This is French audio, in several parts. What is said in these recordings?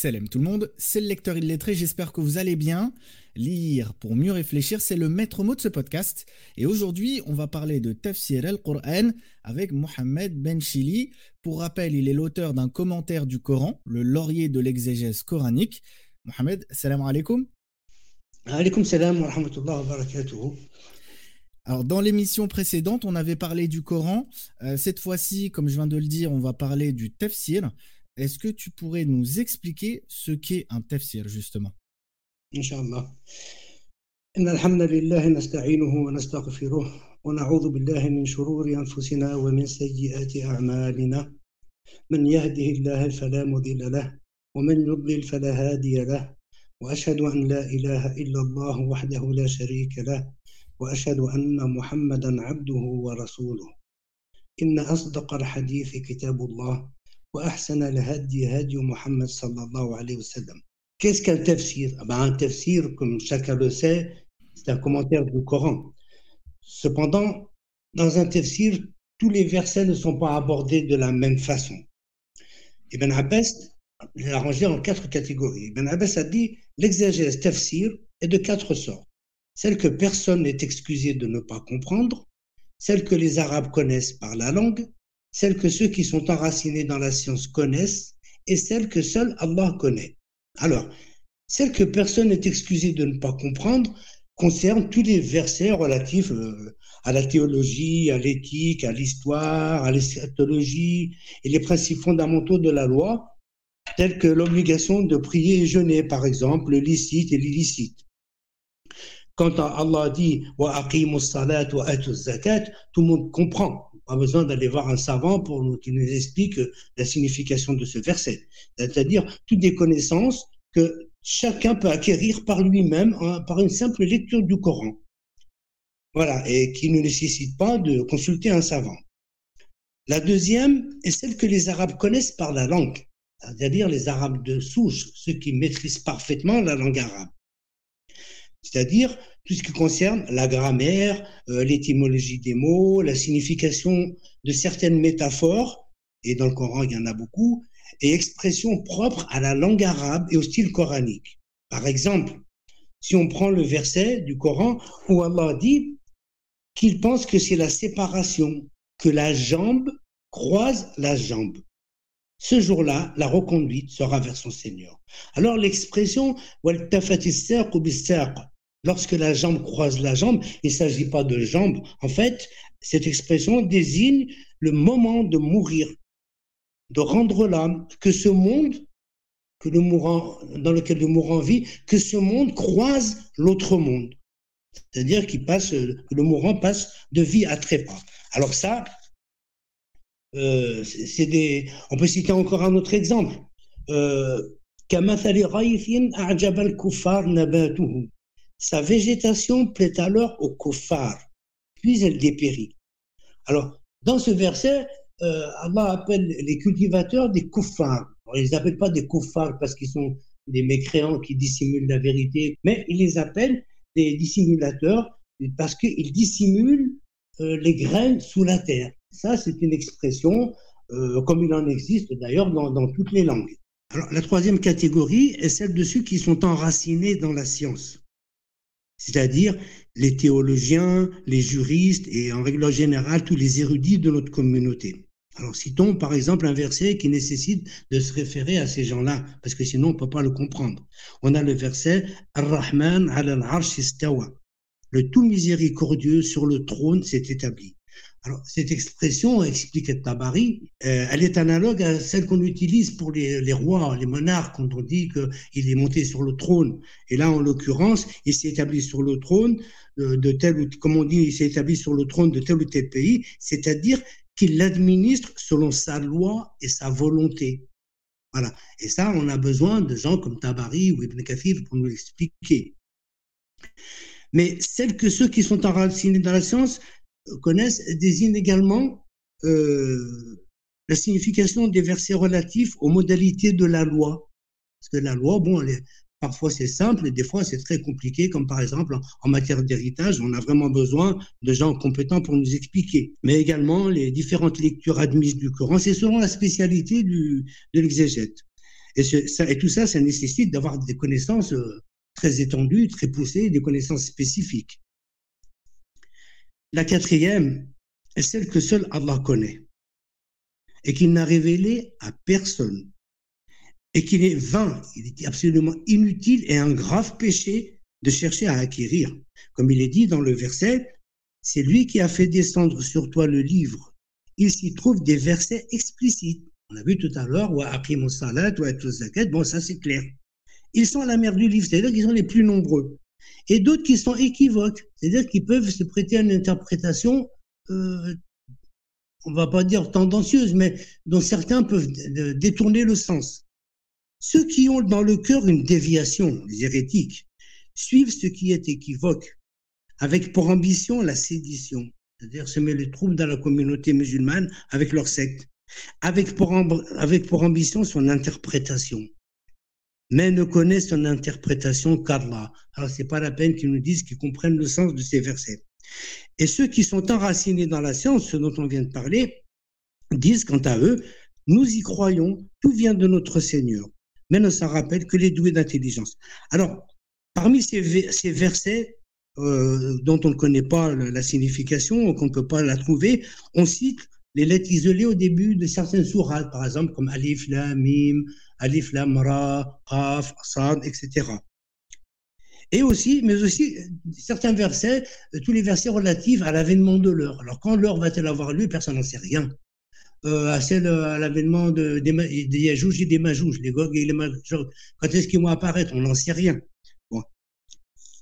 Salam tout le monde, c'est le lecteur illettré, j'espère que vous allez bien. Lire pour mieux réfléchir, c'est le maître mot de ce podcast. Et aujourd'hui, on va parler de Tafsir al-Qur'an avec Mohamed Ben Chili. Pour rappel, il est l'auteur d'un commentaire du Coran, le laurier de l'exégèse coranique. Mohamed, salam alaikum. Alaikum salam wa rahmatullah wa barakatuh. Alors, dans l'émission précédente, on avait parlé du Coran. Euh, cette fois-ci, comme je viens de le dire, on va parler du tafsir. Est-ce que tu pourrais nous expliquer ce qu'est un tafsir, justement إن الحمد لله نستعينه ونستغفره ونعوذ بالله من شرور أنفسنا ومن سيئات أعمالنا من يهده الله فلا مضل له ومن يضلل فلا هادي له وأشهد أن لا إله إلا الله وحده لا شريك وأحسن الهدي هدي محمد صلى الله عليه وسلم Qu'est-ce qu'un tafsir ah ben, Un tafsir, comme chacun le sait, c'est un commentaire du Coran. Cependant, dans un tafsir, tous les versets ne sont pas abordés de la même façon. Ibn Abbas l'a rangé en quatre catégories. Ibn Abbas a dit l'exégèse tafsir est de quatre sortes. Celle que personne n'est excusé de ne pas comprendre, celle que les Arabes connaissent par la langue, celle que ceux qui sont enracinés dans la science connaissent et celle que seul Allah connaît. Alors, celle que personne n'est excusé de ne pas comprendre concerne tous les versets relatifs euh, à la théologie, à l'éthique, à l'histoire, à l'eschatologie et les principes fondamentaux de la loi, tels que l'obligation de prier et jeûner, par exemple, le licite et l'illicite. Quand Allah dit wa salat wa zakat, tout le monde comprend pas besoin d'aller voir un savant pour nous, qui nous explique la signification de ce verset. C'est-à-dire toutes des connaissances que chacun peut acquérir par lui-même hein, par une simple lecture du Coran. Voilà, et qui ne nécessite pas de consulter un savant. La deuxième est celle que les Arabes connaissent par la langue, c'est-à-dire les Arabes de souche, ceux qui maîtrisent parfaitement la langue arabe. C'est-à-dire tout ce qui concerne la grammaire, euh, l'étymologie des mots, la signification de certaines métaphores, et dans le Coran il y en a beaucoup, et expressions propres à la langue arabe et au style coranique. Par exemple, si on prend le verset du Coran où Allah dit qu'il pense que c'est la séparation, que la jambe croise la jambe. Ce jour-là, la reconduite sera vers son Seigneur. Alors l'expression Lorsque la jambe croise la jambe, il ne s'agit pas de jambe. En fait, cette expression désigne le moment de mourir, de rendre l'âme, que ce monde que le mourant, dans lequel le mourant vit, que ce monde croise l'autre monde. C'est-à-dire qu'il passe, que le mourant passe de vie à trépas. Alors ça, euh, c'est des, on peut citer encore un autre exemple. Euh, sa végétation plaît alors au kofar, puis elle dépérit. Alors, dans ce verset, euh, Allah appelle les cultivateurs des koufars. ils ne les pas des koufars parce qu'ils sont des mécréants qui dissimulent la vérité, mais il les appelle des dissimulateurs parce qu'ils dissimulent euh, les graines sous la terre. Ça, c'est une expression, euh, comme il en existe d'ailleurs dans, toutes les langues. Alors, la troisième catégorie est celle de ceux qui sont enracinés dans la science c'est-à-dire les théologiens, les juristes et en règle générale tous les érudits de notre communauté. Alors citons par exemple un verset qui nécessite de se référer à ces gens-là, parce que sinon on ne peut pas le comprendre. On a le verset Ar-Rahman al-Arsh Le tout miséricordieux sur le trône s'est établi. Alors, cette expression, explique Tabari, euh, elle est analogue à celle qu'on utilise pour les, rois, les monarques, quand on dit qu'il est monté sur le trône. Et là, en l'occurrence, il s'est établi sur le trône euh, de tel ou, comme on dit, il s'est établi sur le trône de tel ou tel pays, c'est-à-dire qu'il l'administre selon sa loi et sa volonté. Voilà. Et ça, on a besoin de gens comme Tabari ou Ibn Kathir pour nous l'expliquer. Mais celles que ceux qui sont enracinés dans la science connaissent désigne également euh, la signification des versets relatifs aux modalités de la loi. Parce que la loi, bon, parfois c'est simple des fois c'est très compliqué, comme par exemple en, matière d'héritage, on a vraiment besoin de gens compétents pour nous expliquer. Mais également les différentes lectures admises du Coran, c'est selon la spécialité de l'exégète. Et tout ça, ça nécessite d'avoir des connaissances euh, très étendues, très poussées, des connaissances spécifiques. La quatrième est celle que seul Allah connaît et qu'il n'a révélé à personne et qu'il est vain, il est absolument inutile et un grave péché de chercher à acquérir. Comme il est dit dans le verset, c'est lui qui a fait descendre sur toi le livre. Il s'y trouve des versets explicites. On a vu tout à l'heure, salat, zakat, bon ça c'est clair. Ils sont à la mer du livre, c'est-à-dire qu'ils sont les plus nombreux. Et d'autres qui sont équivoques, c'est-à-dire qu'ils peuvent se prêter à une interprétation, euh, on va pas dire tendancieuse, mais dont certains peuvent détourner le sens. Ceux qui ont dans le cœur une déviation, les hérétiques, suivent ce qui est équivoque, avec pour ambition la sédition, c'est-à-dire semer les troubles dans la communauté musulmane avec leur secte, avec pour ambition son interprétation, mais ne connaissent son interprétation qu'Allah. Alors c'est pas la peine qu'ils nous disent qu'ils comprennent le sens de ces versets. Et ceux qui sont enracinés dans la science, ce dont on vient de parler, disent quant à eux, nous y croyons, tout vient de notre Seigneur mais ne s'en rappelle que les doués d'intelligence. Alors, parmi ces, versets euh, dont on ne connaît pas la signification, qu'on ne peut pas la trouver, on cite les lettres isolées au début de certaines sourates, par exemple comme Alif, Lam, Mim, Alif, Lam, Ra, Qaf, Sad, etc. Et aussi, mais aussi certains versets, tous les versets relatifs à l'avènement de l'heure. Alors quand l'heure va-t-elle avoir lieu, personne n'en sait rien. Euh, à celle à l'avènement de, des, des Yajouj et des Majouj, les Gog et les Majouj. Quand est-ce qu'ils vont apparaître? On n'en sait rien. Bon.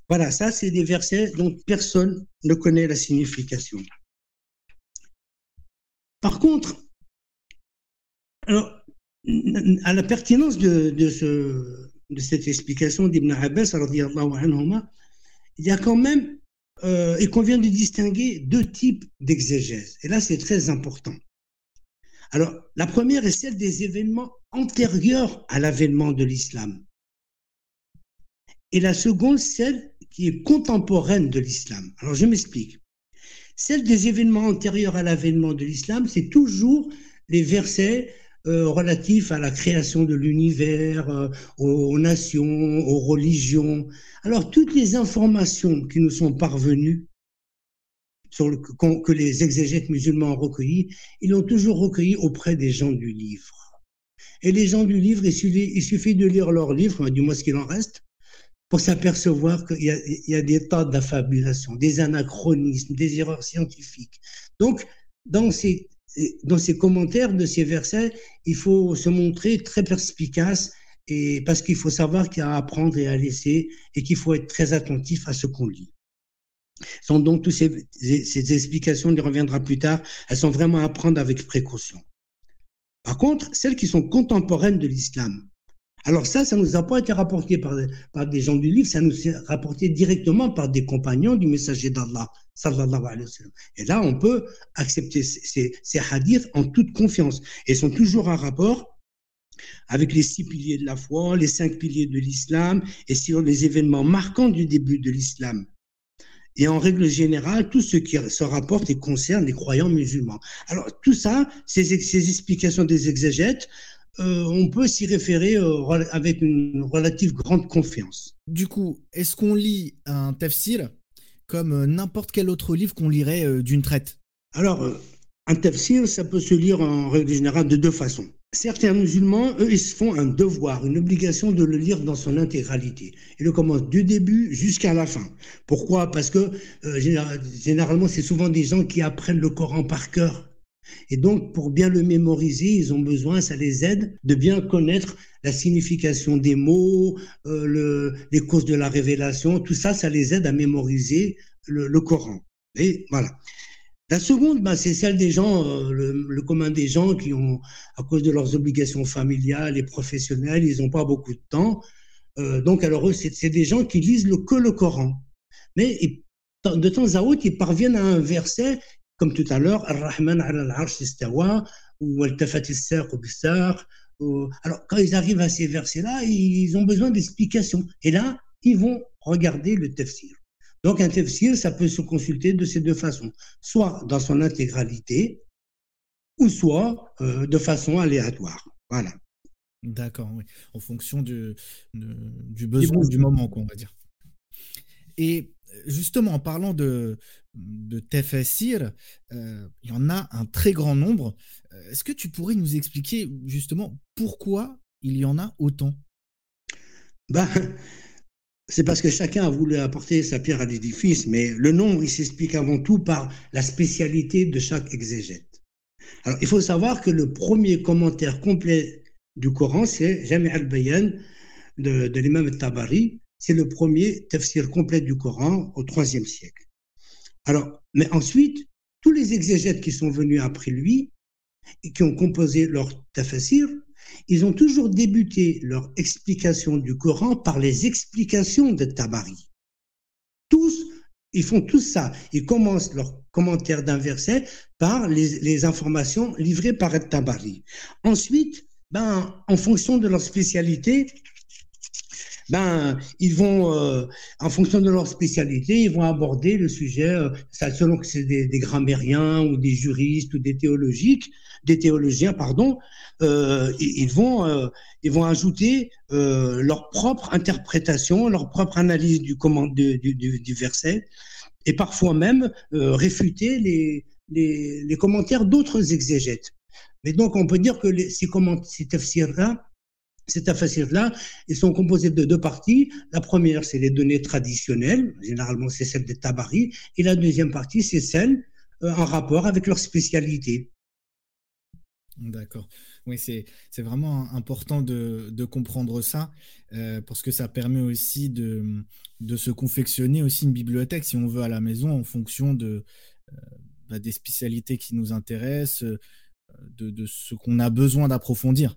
Voilà, ça, c'est des versets dont personne ne connaît la signification. Par contre, à la pertinence de, de, ce, de cette explication d'Ibn Abbas, il y a quand même, euh, il convient de distinguer deux types d'exégèse. Et là, c'est très important. Alors, la première est celle des événements antérieurs à l'avènement de l'islam. Et la seconde, celle qui est contemporaine de l'islam. Alors, je m'explique. Celle des événements antérieurs à l'avènement de l'islam, c'est toujours les versets euh, relatifs à la création de l'univers, euh, aux, nations, aux religions. Alors, toutes les informations qui nous sont parvenues que les exégètes musulmans ont recueillis, ils l'ont toujours recueilli auprès des gens du livre. Et les gens du livre, il suffit, de lire leur livre, du moins ce qu'il en reste, pour s'apercevoir qu'il y, a des tas d'affabulations, des anachronismes, des erreurs scientifiques. Donc, dans ces, dans ces commentaires de ces versets, il faut se montrer très perspicace et parce qu'il faut savoir qu'il y a à apprendre et à laisser et qu'il faut être très attentif à ce qu'on lit sont donc toutes ces, ces, explications, on y reviendra plus tard, elles sont vraiment à prendre avec précaution. Par contre, celles qui sont contemporaines de l'islam, alors ça, ça nous a pas été rapporté par, des gens du livre, ça nous est rapporté directement par des compagnons du messager d'Allah. Et là, on peut accepter ces, ces hadiths en toute confiance et sont toujours en rapport avec les six piliers de la foi, les cinq piliers de l'islam et sur les événements marquants du début de l'islam et en règle générale tout ce qui se rapporte et concerne les croyants musulmans. Alors tout ça, ces, ces explications des exégètes, euh, on peut s'y référer euh, avec une relative grande confiance. Du coup, est-ce qu'on lit un tafsir comme euh, n'importe quel autre livre qu'on lirait d'une traite? Alors, un tafsir, ça peut se lire en règle générale de deux façons. Certains musulmans, eux, ils se font un devoir, une obligation de le lire dans son intégralité. Ils le commencent du début jusqu'à la fin. Pourquoi? Parce que généralement, c'est souvent des gens qui apprennent le Coran par cœur. Et donc, pour bien le mémoriser, ils ont besoin, ça les aide de bien connaître la signification des mots, euh, le, les causes de la révélation. Tout ça, ça les aide à mémoriser le, le Coran. Et voilà. La seconde, bah, c'est celle des gens, euh, le, commun des gens qui ont, à cause de leurs obligations familiales et professionnelles, ils n'ont pas beaucoup de temps. Euh, donc, alors eux, c'est des gens qui lisent le, que le Coran. Mais de temps à autre, ils parviennent à un verset, comme tout à l'heure, Ar-Rahman al-Arsh istawa, ou Al-Tafat ou Alors, quand ils arrivent à ces versets-là, ils ont besoin d'explications. Et là, ils vont regarder le tafsir. Donc un tafsir, ça peut se consulter de ces deux façons, soit dans son intégralité, ou soit euh, de façon aléatoire. Voilà. D'accord, oui. En fonction du, du besoin du moment, on va dire. Et justement, en parlant de, de Tefessir, euh, il y en a un très grand nombre. Euh, est-ce que tu pourrais nous expliquer justement pourquoi il y en a autant? Ben, C'est parce que chacun a voulu apporter sa pierre à l'édifice, mais le nombre, il s'explique avant tout par la spécialité de chaque exégète. Alors, il faut savoir que le premier commentaire complet du Coran, c'est Jami al-Bayan de, de l'imam al-Tabari. C'est le premier tafsir complet du Coran au IIIe siècle. Alors, mais ensuite, tous les exégètes qui sont venus après lui et qui ont composé leur tafsir, ils ont toujours débuté leur explication du Coran par les explications de Tabari. Tous, ils font tout ça. Ils commencent leur commentaire d'un verset par les, les, informations livrées par Tabari. Ensuite, ben, en fonction de leur spécialité, ben, ils vont, euh, en fonction de leur spécialité, ils vont aborder le sujet, euh, selon que c'est des, des, grammairiens ou des juristes ou des théologiques, des théologiens, pardon, euh, ils vont, euh, ils vont ajouter euh, leur propre interprétation, leur propre analyse du, du, du, du verset, et parfois même réfuter les, les, les commentaires d'autres exégètes. Mais donc, on peut dire que les, ces, ces tafsirs-là, ces tafsirs-là, ils sont composés de deux parties. La première, c'est les données traditionnelles, généralement c'est celle des Tabari, et la deuxième partie, c'est celle euh, en rapport avec leur spécialité. D'accord. Oui, c'est vraiment important de, de comprendre ça, euh, parce que ça permet aussi de, de, se confectionner aussi une bibliothèque, si on veut, à la maison, en fonction de, euh, bah, des spécialités qui nous intéressent, de, ce qu'on a besoin d'approfondir.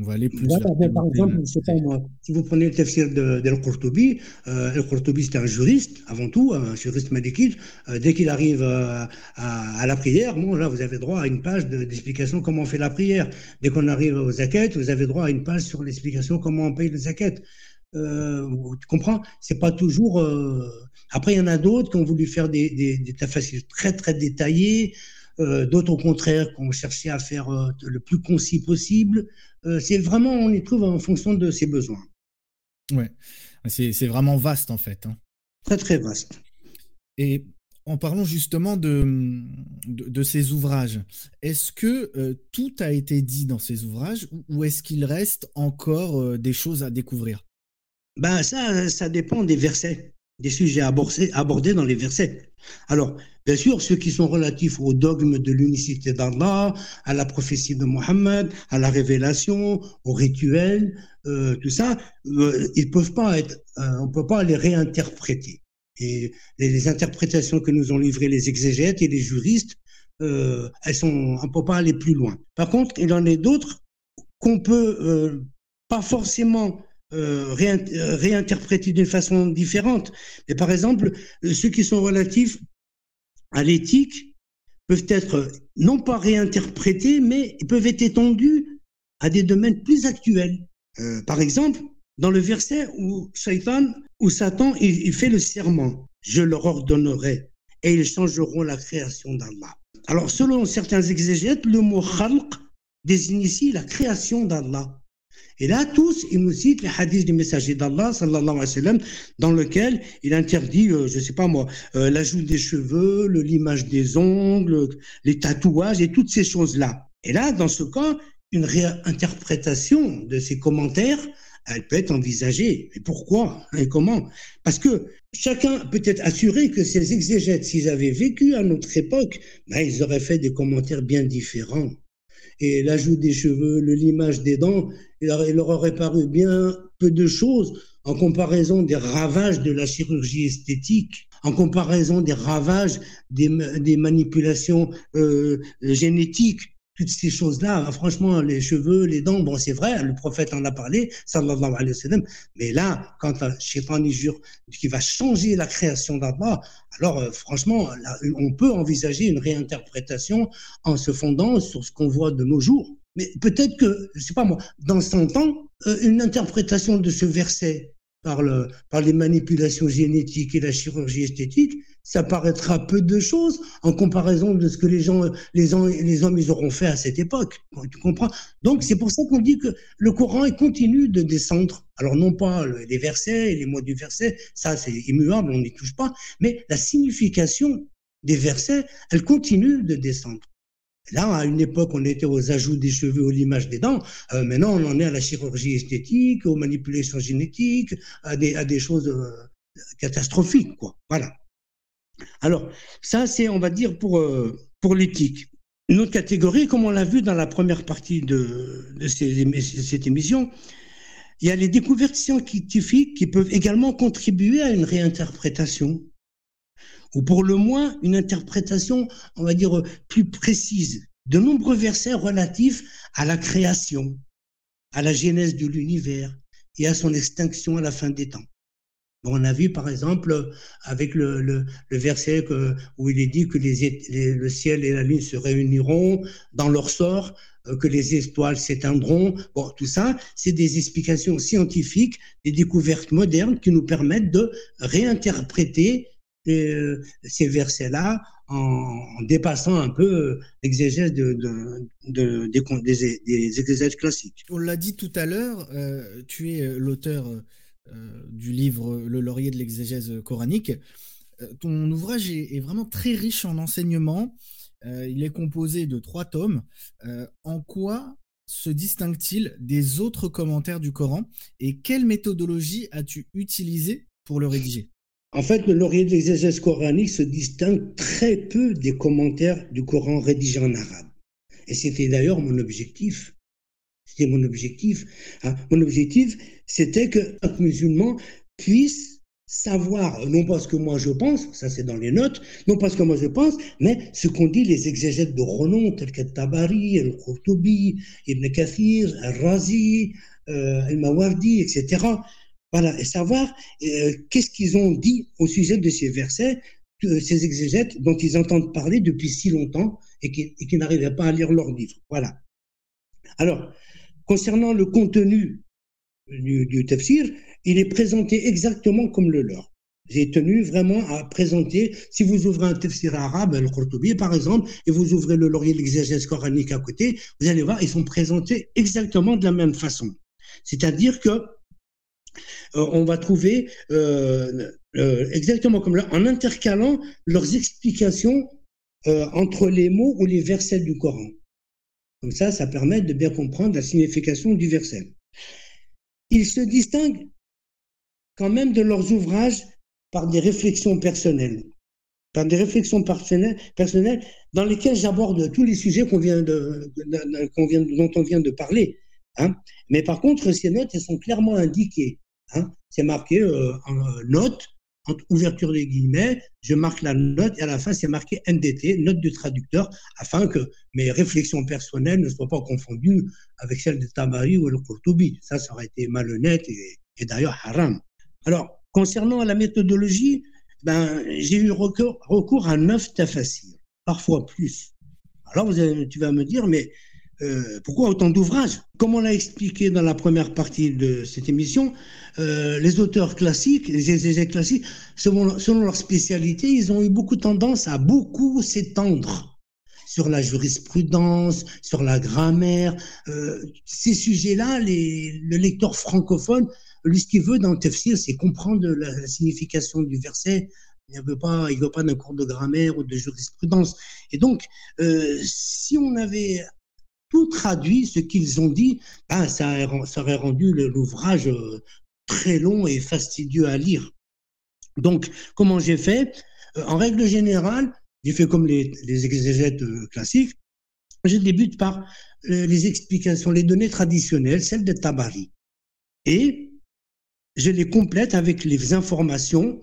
On va aller plus. par exemple, si vous prenez le tafsir de, de Qurtubi, euh, c'est un juriste avant tout, un juriste malikite. Euh, dès qu'il arrive euh, à, la prière, bon là vous avez droit à une page d'explication comment on fait la prière. Dès qu'on arrive aux zakat, vous avez droit à une page sur l'explication comment on paye le zakat. Euh, tu comprends? C'est pas toujours. Après, il y en a d'autres qui ont voulu faire des, des, des très très détaillés. Euh, d'autres au contraire qui ont cherché à faire euh, le plus concis possible. Euh, c'est vraiment, on y trouve en fonction de ses besoins. Ouais, c'est vraiment vaste en fait. Hein. Très très vaste. Et en parlant justement de, de, ces ouvrages, est-ce que tout a été dit dans ces ouvrages ou est-ce qu'il reste encore des choses à découvrir? Ben ça, ça dépend des versets, des sujets abordés, abordés dans les versets. Alors, Bien sûr, ceux qui sont relatifs au dogme de l'unicité d'Allah, à la prophétie de Mohammed, à la révélation, au rituel, euh, tout ça, euh, ils peuvent pas être, euh, on peut pas les réinterpréter. Et les, interprétations que nous ont livrées les exégètes et les juristes, euh, elles sont, on peut pas aller plus loin. Par contre, il en est d'autres qu'on peut euh, pas forcément euh, réinterpréter d'une façon différente. Mais par exemple, ceux qui sont relatifs à l'éthique peuvent être non pas réinterprétés, mais peuvent être étendus à des domaines plus actuels. Euh, par exemple, dans le verset où Satan, où Satan il, fait le serment, je leur ordonnerai et ils changeront la création d'Allah. Alors, selon certains exégètes, le mot khalq désigne ici la création d'Allah. Et là, tous, ils nous citent les hadiths du messager d'Allah, sallallahu alayhi wa sallam, dans lequel il interdit, euh, je sais pas moi, euh, l'ajout des cheveux, limage des ongles, les tatouages et toutes ces choses-là. Et là, dans ce cas, une réinterprétation de ces commentaires, elle peut être envisagée. Mais pourquoi et comment? Parce que chacun peut être assuré que ces exégètes, s'ils avaient vécu à notre époque, ben, ils auraient fait des commentaires bien différents et l'ajout des cheveux, le limage des dents, il leur aurait paru bien peu de choses en comparaison des ravages de la chirurgie esthétique, en comparaison des ravages des, manipulations euh, génétiques toutes ces choses-là, franchement, les cheveux, les dents, bon, c'est vrai, le prophète en a parlé, sallallahu alayhi wa sallam, mais là, quand shaitan y jure qu'il va changer la création d'Allah, alors euh, franchement, on peut envisager une réinterprétation en se fondant sur ce qu'on voit de nos jours. Mais peut-être que, je sais pas moi, dans 100 ans, euh, une interprétation de ce verset par, le, par les manipulations génétiques et la chirurgie esthétique, ça paraîtra peu de choses en comparaison de ce que les gens, les, hommes, ils auront fait à cette époque. Tu comprends? Donc c'est pour ça qu'on dit que le Coran continue de descendre. Alors non pas les versets et les mots du verset, ça c'est immuable, on n'y touche pas, mais la signification des versets, elle continue de descendre. Là, à une époque, on était aux ajouts des cheveux, aux limages des dents. Euh, maintenant, on en est à la chirurgie esthétique, aux manipulations génétiques, à des, choses euh, catastrophiques, quoi. Voilà. Alors, ça, c'est, on va dire, pour, euh, pour l'éthique. Une autre catégorie, comme on l'a vu dans la première partie de, de cette émission, il y a les découvertes scientifiques qui peuvent également contribuer à une réinterprétation, ou pour le moins une interprétation, on va dire, plus précise de nombreux versets relatifs à la création, à la genèse de l'univers et à son extinction à la fin des temps. On a vu par exemple avec le, verset où il est dit que le ciel et la lune se réuniront dans leur sort, euh, que les étoiles s'éteindront. Bon, tout ça, c'est des explications scientifiques, des découvertes modernes qui nous permettent de réinterpréter euh, ces versets-là en, dépassant un peu l'exégèse de, de, des, des, exégèses classiques. On l'a dit tout à l'heure, euh, tu es l'auteur euh, du livre Le laurier de l'exégèse coranique. Euh, ton ouvrage est, vraiment très riche en enseignements. Euh, il est composé de trois tomes. en quoi se distingue-t-il des autres commentaires du Coran et quelle méthodologie as-tu utilisée pour le rédiger? En fait, le laurier de l'exégèse coranique se distingue très peu des commentaires du Coran rédigés en arabe. Et c'était d'ailleurs mon objectif. C'était mon objectif. Hein. Mon objectif, c'était que un musulman puisse savoir, non pas ce que moi je pense, ça c'est dans les notes, non pas ce que moi je pense, mais ce qu'ont dit les exégètes de renom, tels que Tabari, Al-Qurtubi, Ibn Kathir, Al-Razi, euh, Al-Mawardi, etc. Voilà, et savoir euh, qu'est-ce qu'ils ont dit au sujet de ces versets, ces exégètes dont ils entendent parler depuis si longtemps et qui, et qui n'arrivaient pas à lire leurs livres. Voilà. Alors, concernant le contenu du, tafsir, il est présenté exactement comme le leur. J'ai tenu vraiment à présenter, si vous ouvrez un tafsir arabe, le Qurtubi par exemple, et vous ouvrez le laurier de l'exégèse coranique à côté, vous allez voir, ils sont présentés exactement de la même façon. C'est-à-dire que euh, on va trouver euh, euh, exactement comme là, en intercalant leurs explications entre les mots ou les versets du Coran. Comme ça, ça permet de bien comprendre la signification du verset ils se distinguent quand même de leurs ouvrages par des réflexions personnelles, par des réflexions personnelles, personnelles dans lesquelles j'aborde tous les sujets qu'on vient de, vient, dont on vient de parler. Hein. Mais par contre, ces notes, elles sont clairement indiquées. Hein. C'est marqué euh, en euh, note, entre ouverture des guillemets, je marque la note et à la fin, c'est marqué NDT, note du traducteur, afin que mes réflexions personnelles ne soient pas confondues avec celles de Tabari ou le Qurtubi. Ça, ça aurait été malhonnête et, d'ailleurs haram. Alors, concernant la méthodologie, ben, j'ai eu recours, à neuf tafassirs, parfois plus. Alors, tu vas me dire, mais euh, pourquoi autant d'ouvrages? Comme on l'a expliqué dans la première partie de cette émission, euh, les auteurs classiques, les exégètes classiques, selon, leur spécialité, ils ont eu beaucoup tendance à beaucoup s'étendre sur la jurisprudence, sur la grammaire. Euh, ces sujets-là, le lecteur francophone, lui, ce qu'il veut dans le tafsir, c'est comprendre la, signification du verset, il ne veut pas, il veut pas d'un cours de grammaire ou de jurisprudence. Et donc, si on avait tout traduit ce qu'ils ont dit, ben, ça, aurait rendu l'ouvrage euh, très long et fastidieux à lire. Donc, comment j'ai fait? Euh, En règle générale, j'ai fait comme les, exégètes euh, classiques. Je débute par les explications, les données traditionnelles, celles de Tabari. Et je les complète avec les informations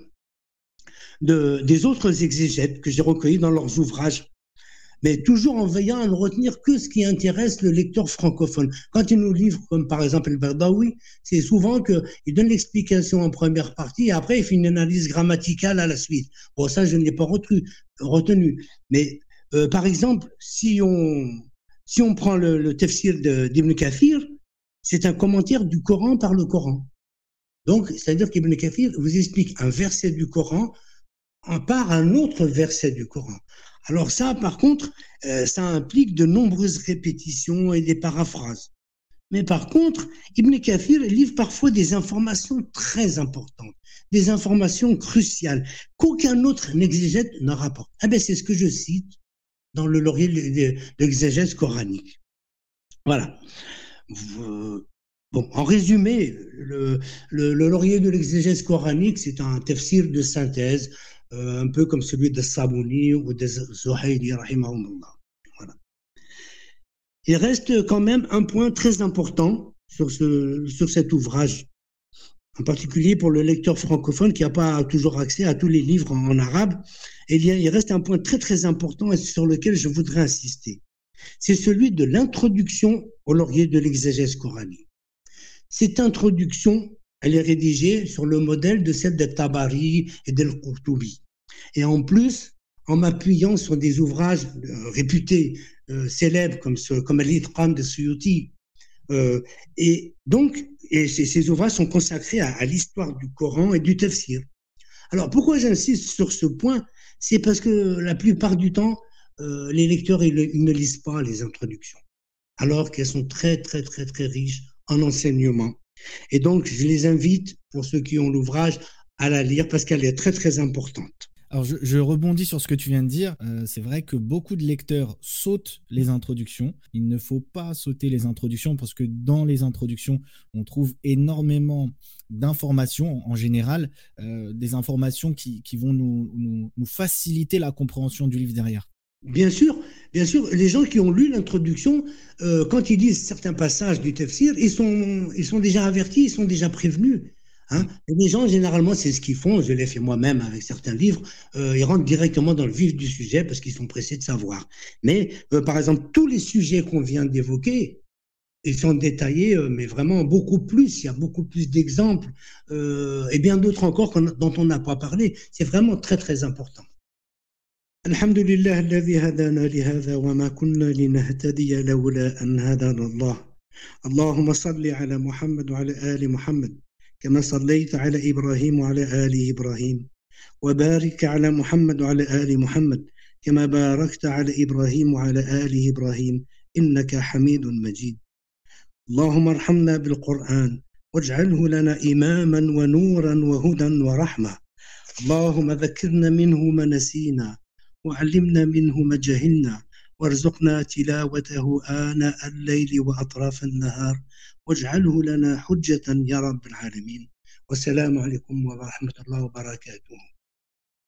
de, des autres exégètes que j'ai recueillies dans leurs ouvrages mais toujours en veillant à ne retenir que ce qui intéresse le lecteur francophone. Quand il nous livre, comme par exemple El Berdaoui, c'est souvent qu'il donne l'explication en première partie et après il fait une analyse grammaticale à la suite. Bon, ça, je ne l'ai pas retenu. Mais euh, par exemple, si on, si on prend le, le d'Ibn Kathir, c'est un commentaire du Coran par le Coran. Donc, c'est-à-dire qu'Ibn Kathir vous explique un verset du Coran part un autre verset du Coran. Alors ça, par contre, euh, ça implique de nombreuses répétitions et des paraphrases. Mais par contre, Ibn Kathir livre parfois des informations très importantes, des informations cruciales qu'aucun autre exégète ne rapporte. Ah ben c'est ce que je cite dans le laurier de l'exégèse coranique. Voilà. Bon, en résumé, le, laurier de l'exégèse coranique, c'est un tafsir de synthèse, euh, un peu comme celui de Sabouni ou de Zuhayli, voilà. Il reste quand même un point très important sur, ce, sur cet ouvrage, en particulier pour le lecteur francophone qui n'a pas toujours accès à tous les livres en, arabe. Et il, il reste un point très très important sur lequel je voudrais insister. C'est celui de l'introduction au laurier de l'exégèse coranique. Cette introduction, elle est rédigée sur le modèle de celle de Tabari et d'El Qurtubi. Et en plus, en m'appuyant sur des ouvrages euh, réputés euh, célèbres comme, comme Al-Itqam de Suyuti. Euh, et donc, et ces, ouvrages sont consacrés à, l'histoire du Coran et du tafsir. Alors, pourquoi j'insiste sur ce point? C'est parce que la plupart du temps, les lecteurs ils, ne lisent pas les introductions, alors qu'elles sont très, très, très, très riches en enseignement. Et donc, je les invite, pour ceux qui ont l'ouvrage, à la lire parce qu'elle est très, très importante. Alors, je, rebondis sur ce que tu viens de dire. Euh, c'est vrai que beaucoup de lecteurs sautent les introductions. Il ne faut pas sauter les introductions parce que dans les introductions, on trouve énormément d'informations en général, euh, des informations qui, vont nous, nous, faciliter la compréhension du livre derrière. Bien sûr, bien sûr, les gens qui ont lu l'introduction, euh, quand ils lisent certains passages du tafsir, ils sont, ils sont déjà avertis, ils sont déjà prévenus. Hein. les gens, généralement, c'est ce qu'ils font, je l'ai fait moi-même avec certains livres, euh, ils rentrent directement dans le vif du sujet parce qu'ils sont pressés de savoir. Mais, euh, par exemple, tous les sujets qu'on vient d'évoquer, ils sont détaillés, mais vraiment beaucoup plus, il y a beaucoup plus d'exemples, et bien d'autres encore dont on n'a pas parlé. C'est vraiment très, très important. الحمد لله الذي هدانا لهذا وما كنا لنهتدي لولا أن هدانا الله. اللهم صل على محمد وعلى آل محمد كما صليت على إبراهيم وعلى آل إبراهيم. وبارك على محمد وعلى آل محمد كما باركت على إبراهيم وعلى آل إبراهيم إنك حميد مجيد. اللهم ارحمنا بالقرآن واجعله لنا إماما ونورا وهدى ورحمة. اللهم ذكرنا منه ما نسينا وعلمنا منه ما جهلنا وارزقنا تلاوته آناء الليل وأطراف النهار. واجعله لنا حجة يا رب العالمين. والسلام عليكم ورحمة الله وبركاته.